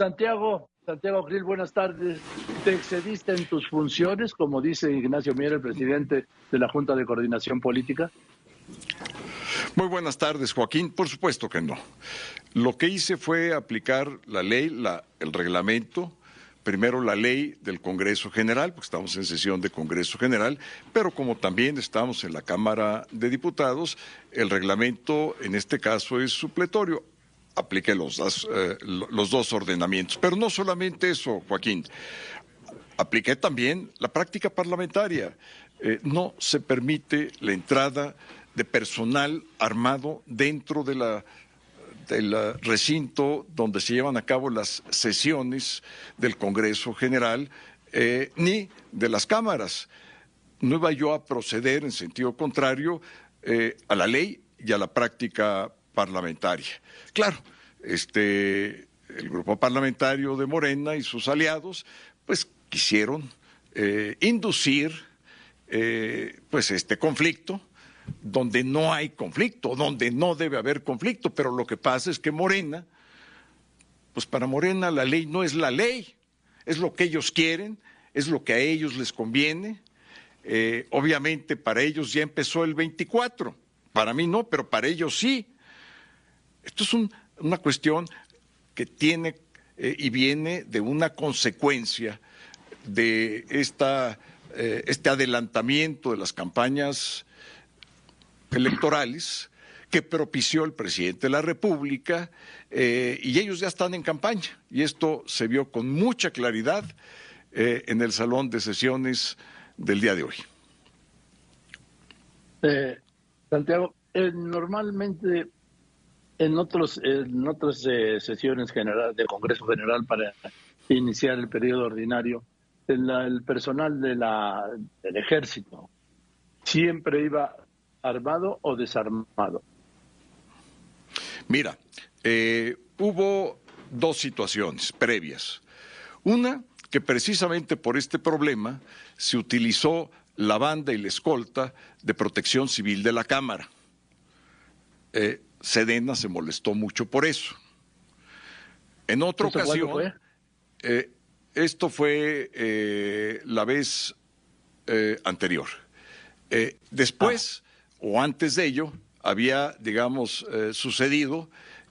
Santiago, Santiago Grill, buenas tardes. ¿Te excediste en tus funciones, como dice Ignacio Mier, el presidente de la Junta de Coordinación Política? Muy buenas tardes, Joaquín. Por supuesto que no. Lo que hice fue aplicar la ley, el reglamento, primero la ley del Congreso General, porque estamos en sesión de Congreso General, pero como también estamos en la Cámara de Diputados, el reglamento en este caso es supletorio. Apliqué los, eh, los dos ordenamientos. Pero no solamente eso, Joaquín. Apliqué también la práctica parlamentaria. Eh, no se permite la entrada de personal armado dentro de la del recinto donde se llevan a cabo las sesiones del Congreso General, eh, ni de las cámaras. No iba yo a proceder en sentido contrario a la ley y a la práctica parlamentaria. Claro, este, el grupo parlamentario de Morena y sus aliados, pues quisieron eh, inducir pues este conflicto donde no hay conflicto, donde no debe haber conflicto, pero lo que pasa es que Morena, pues para Morena la ley no es la ley, es lo que ellos quieren, es lo que a ellos les conviene. Eh, obviamente para ellos ya empezó el 24, para mí no, pero para ellos sí. Esto es una cuestión que tiene eh, y viene de una consecuencia de esta, eh, este adelantamiento de las campañas electorales que propició el presidente de la República eh, y ellos ya están en campaña y esto se vio con mucha claridad en el salón de sesiones del día de hoy. Santiago, normalmente en otros otras sesiones generales del Congreso General para iniciar el periodo ordinario, el personal de la, del ejército siempre iba armado o desarmado? Mira, eh, hubo dos situaciones previas. Una, que precisamente por este problema se utilizó la banda y la escolta de protección civil de la Cámara. Eh, Sedena se molestó mucho por eso. En otra ocasión, fue? Eh, esto fue la vez anterior. después, o antes de ello había, digamos, eh, sucedido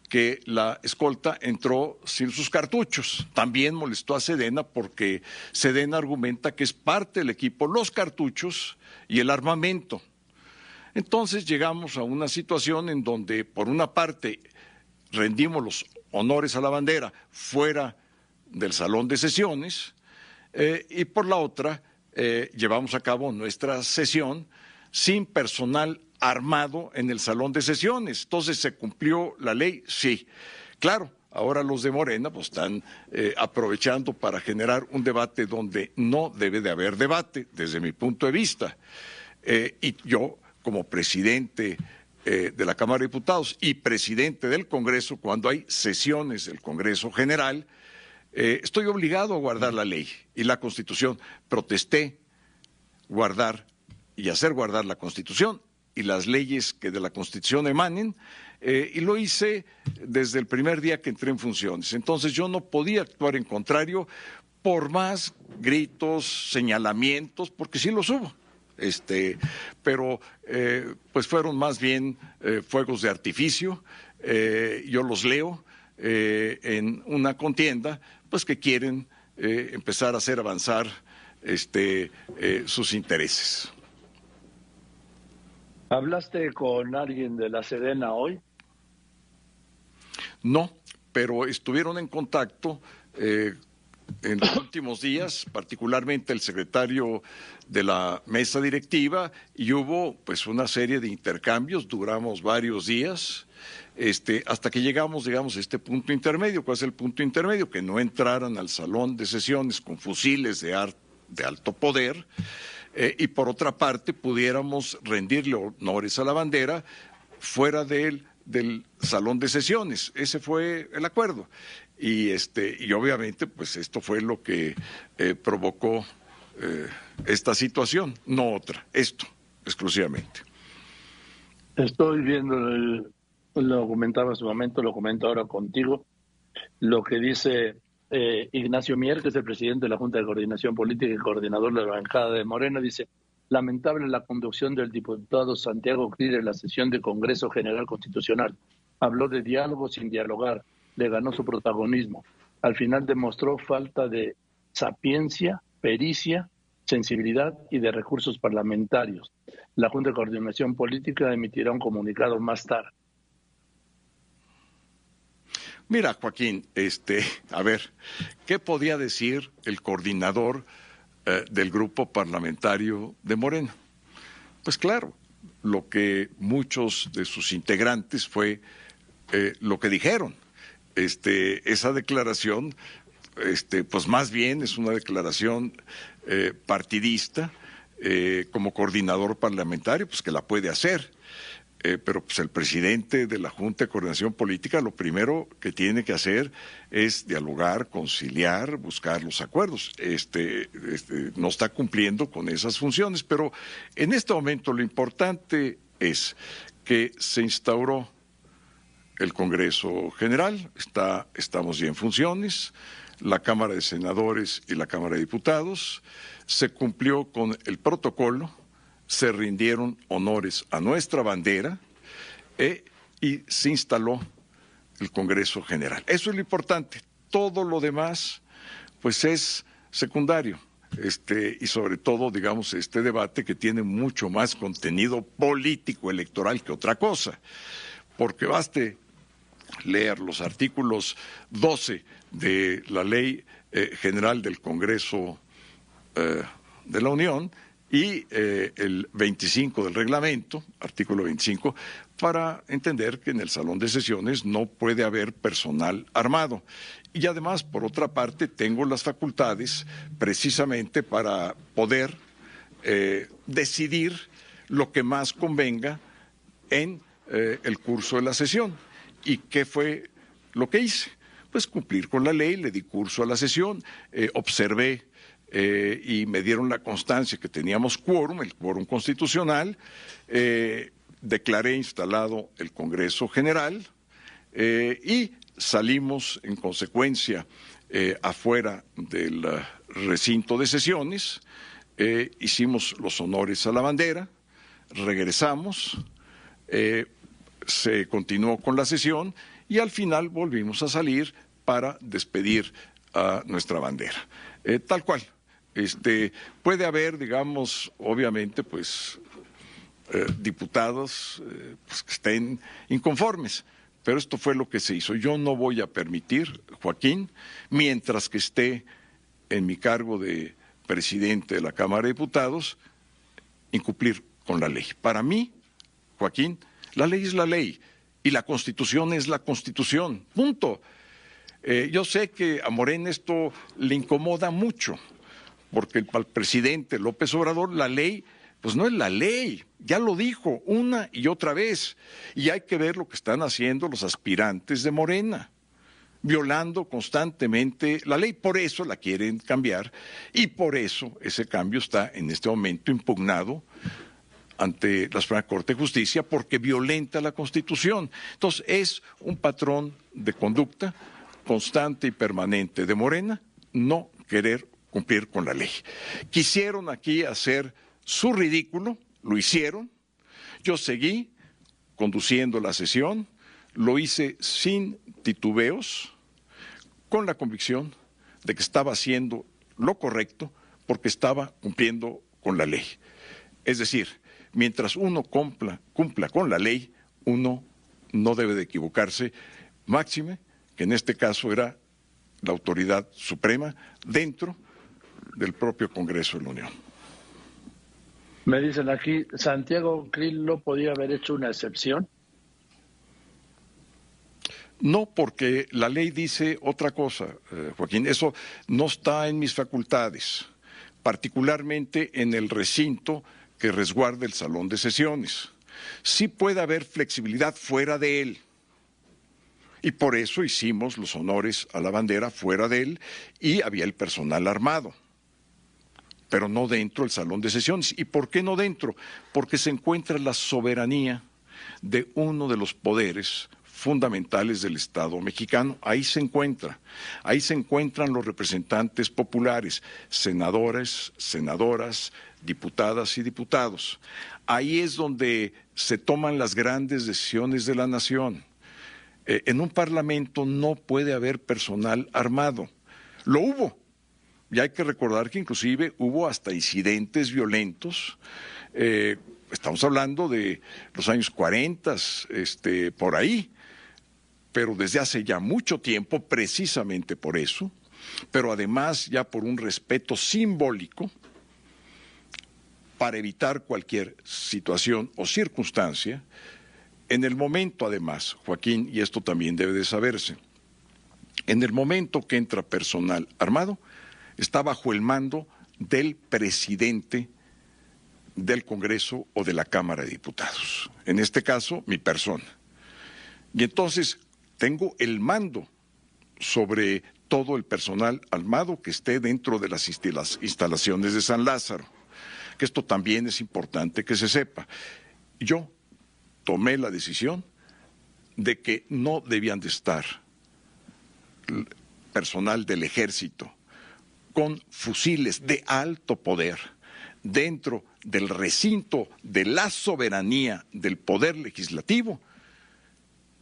que la escolta entró sin sus cartuchos. También molestó a Sedena porque Sedena argumenta que es parte del equipo los cartuchos y el armamento. Entonces llegamos a una situación en donde, por una parte, rendimos los honores a la bandera fuera del salón de sesiones eh, y por la otra, eh, llevamos a cabo nuestra sesión sin personal armado en el salón de sesiones. Entonces, ¿se cumplió la ley? Sí. Claro, ahora los de Morena pues, están eh, aprovechando para generar un debate donde no debe de haber debate, desde mi punto de vista. Y yo, como presidente eh, de la Cámara de Diputados y presidente del Congreso, cuando hay sesiones del Congreso General, estoy obligado a guardar la ley y la Constitución. Protesté guardar y hacer guardar la Constitución y las leyes que de la Constitución emanen, eh, y lo hice desde el primer día que entré en funciones. Entonces yo no podía actuar en contrario por más gritos, señalamientos, porque sí los hubo. Este, pero eh, pues fueron más bien eh, fuegos de artificio. yo los leo en una contienda, pues que quieren empezar a hacer avanzar este, sus intereses. ¿Hablaste con alguien de la Sedena hoy? No, pero estuvieron en contacto eh, en los últimos días, particularmente el secretario de la mesa directiva, y hubo pues una serie de intercambios, duramos varios días, este, hasta que llegamos, digamos, a este punto intermedio. ¿Cuál es el punto intermedio? Que no entraran al salón de sesiones con fusiles de, de alto poder eh, y por otra parte pudiéramos rendirle honores a la bandera fuera del salón de sesiones. Ese fue el acuerdo. Y, este, y obviamente, pues esto fue lo que eh, provocó eh, esta situación, no otra, esto exclusivamente. Estoy viendo, lo comentaba en su momento, lo comento ahora contigo, lo que dice eh, Ignacio Mier, que es el presidente de la Junta de Coordinación Política y coordinador de la bancada de Morena, dice, lamentable la conducción del diputado Santiago Crir en la sesión del Congreso General Constitucional. Habló de diálogo sin dialogar, le ganó su protagonismo. Al final demostró falta de sapiencia, pericia, sensibilidad y de recursos parlamentarios. La Junta de Coordinación Política emitirá un comunicado más tarde. Mira, Joaquín, este, a ver, ¿qué podía decir el coordinador eh, del grupo parlamentario de Morena? Pues claro, lo que muchos de sus integrantes fue eh, lo que dijeron. Este, esa declaración, este, pues más bien es una declaración eh, partidista como coordinador parlamentario, pues que la puede hacer. Eh, pero pues el presidente de la Junta de Coordinación Política lo primero que tiene que hacer es dialogar, conciliar, buscar los acuerdos. Este, este, no está cumpliendo con esas funciones, pero en este momento lo importante es que se instauró el Congreso General, está, estamos ya en funciones, la Cámara de Senadores y la Cámara de Diputados, se cumplió con el protocolo se rindieron honores a nuestra bandera eh, y se instaló el Congreso General. Eso es lo importante. Todo lo demás, pues es secundario. Este, y sobre todo, digamos, este debate que tiene mucho más contenido político electoral que otra cosa. Porque baste leer los artículos 12 de la Ley eh, General del Congreso eh, de la Unión y eh, el 25 del reglamento, artículo 25, para entender que en el salón de sesiones no puede haber personal armado. Y además, por otra parte, tengo las facultades precisamente para poder decidir lo que más convenga en el curso de la sesión. ¿Y qué fue lo que hice? Pues cumplir con la ley, le di curso a la sesión, observé eh, y me dieron la constancia que teníamos quórum, el quórum constitucional, eh, declaré instalado el Congreso General eh, y salimos en consecuencia afuera del recinto de sesiones, hicimos los honores a la bandera, regresamos, se continuó con la sesión y al final volvimos a salir para despedir a nuestra bandera. tal cual, este, puede haber, digamos, obviamente, pues, eh, diputados eh, pues, que estén inconformes, pero esto fue lo que se hizo. Yo no voy a permitir, Joaquín, mientras que esté en mi cargo de presidente de la Cámara de Diputados, incumplir con la ley. Para mí, Joaquín, la ley es la ley y la Constitución es la Constitución. Punto. Eh, yo sé que a Morena esto le incomoda mucho porque el presidente López Obrador, la ley, pues no es la ley, ya lo dijo una y otra vez, y hay que ver lo que están haciendo los aspirantes de Morena, violando constantemente la ley, por eso la quieren cambiar, y por eso ese cambio está en este momento impugnado ante la Suprema Corte de Justicia porque violenta la Constitución. Entonces, es un patrón de conducta constante y permanente de Morena no querer cumplir con la ley. Quisieron aquí hacer su ridículo, lo hicieron. Yo seguí conduciendo la sesión, lo hice sin titubeos, con la convicción de que estaba haciendo lo correcto porque estaba cumpliendo con la ley. Es decir, mientras uno cumpla, cumpla con la ley, uno no debe de equivocarse, máxime que en este caso era la autoridad suprema dentro del propio Congreso de la Unión. Me dicen aquí, Santiago Krill no podía haber hecho una excepción. No, porque la ley dice otra cosa, eh, Joaquín. Eso no está en mis facultades, particularmente en el recinto que resguarda el salón de sesiones. Sí puede haber flexibilidad fuera de él. Y por eso hicimos los honores a la bandera fuera de él y había el personal armado pero no dentro del salón de sesiones. ¿Y por qué no dentro? Porque se encuentra la soberanía de uno de los poderes fundamentales del Estado mexicano. Ahí se encuentra, ahí se encuentran los representantes populares, senadores, senadoras, diputadas y diputados. Ahí es donde se toman las grandes decisiones de la nación. Eh, en un parlamento no puede haber personal armado. Lo hubo. Y hay que recordar que inclusive hubo hasta incidentes violentos. Eh, estamos hablando de los años 40, este, por ahí, pero desde hace ya mucho tiempo, precisamente por eso, pero además ya por un respeto simbólico, para evitar cualquier situación o circunstancia, en el momento además, Joaquín, y esto también debe de saberse, en el momento que entra personal armado, está bajo el mando del presidente del Congreso o de la Cámara de Diputados. En este caso, mi persona. Y entonces tengo el mando sobre todo el personal armado que esté dentro de las instalaciones de San Lázaro, que esto también es importante que se sepa. Yo tomé la decisión de que no debían de estar personal del ejército con fusiles de alto poder dentro del recinto de la soberanía del poder legislativo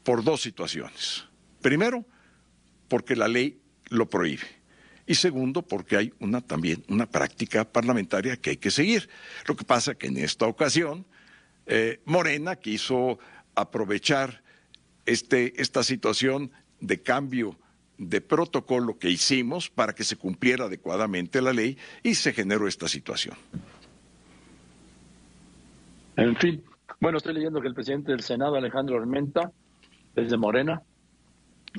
por dos situaciones. Primero, porque la ley lo prohíbe. Y segundo, porque hay una también una práctica parlamentaria que hay que seguir. Lo que pasa que en esta ocasión eh, Morena quiso aprovechar este, esta situación de cambio de protocolo que hicimos para que se cumpliera adecuadamente la ley y se generó esta situación. En fin, bueno, estoy leyendo que el presidente del Senado, Alejandro Armenta, desde Morena,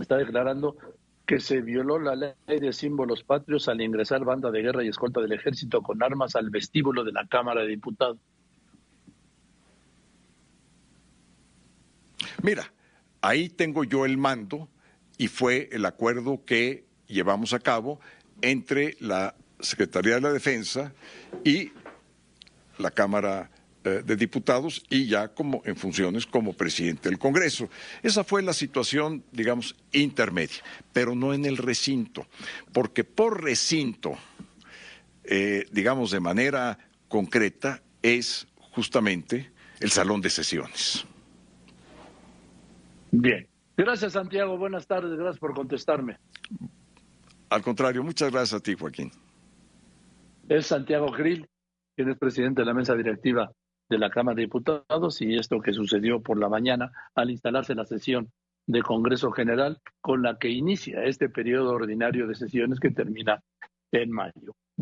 está declarando que se violó la ley de símbolos patrios al ingresar banda de guerra y escolta del ejército con armas al vestíbulo de la Cámara de Diputados. Mira, ahí tengo yo el mando y fue el acuerdo que llevamos a cabo entre la Secretaría de la Defensa y la Cámara de Diputados y ya como en funciones como presidente del Congreso. Esa fue la situación, digamos, intermedia, pero no en el recinto, porque por recinto, eh, digamos de manera concreta, es justamente el salón de sesiones. Bien. Gracias, Santiago. Buenas tardes. Gracias por contestarme. Al contrario, muchas gracias a ti, Joaquín. Es Santiago Grill, quien es presidente de la mesa directiva de la Cámara de Diputados y esto que sucedió por la mañana al instalarse la sesión de Congreso General con la que inicia este periodo ordinario de sesiones que termina en mayo.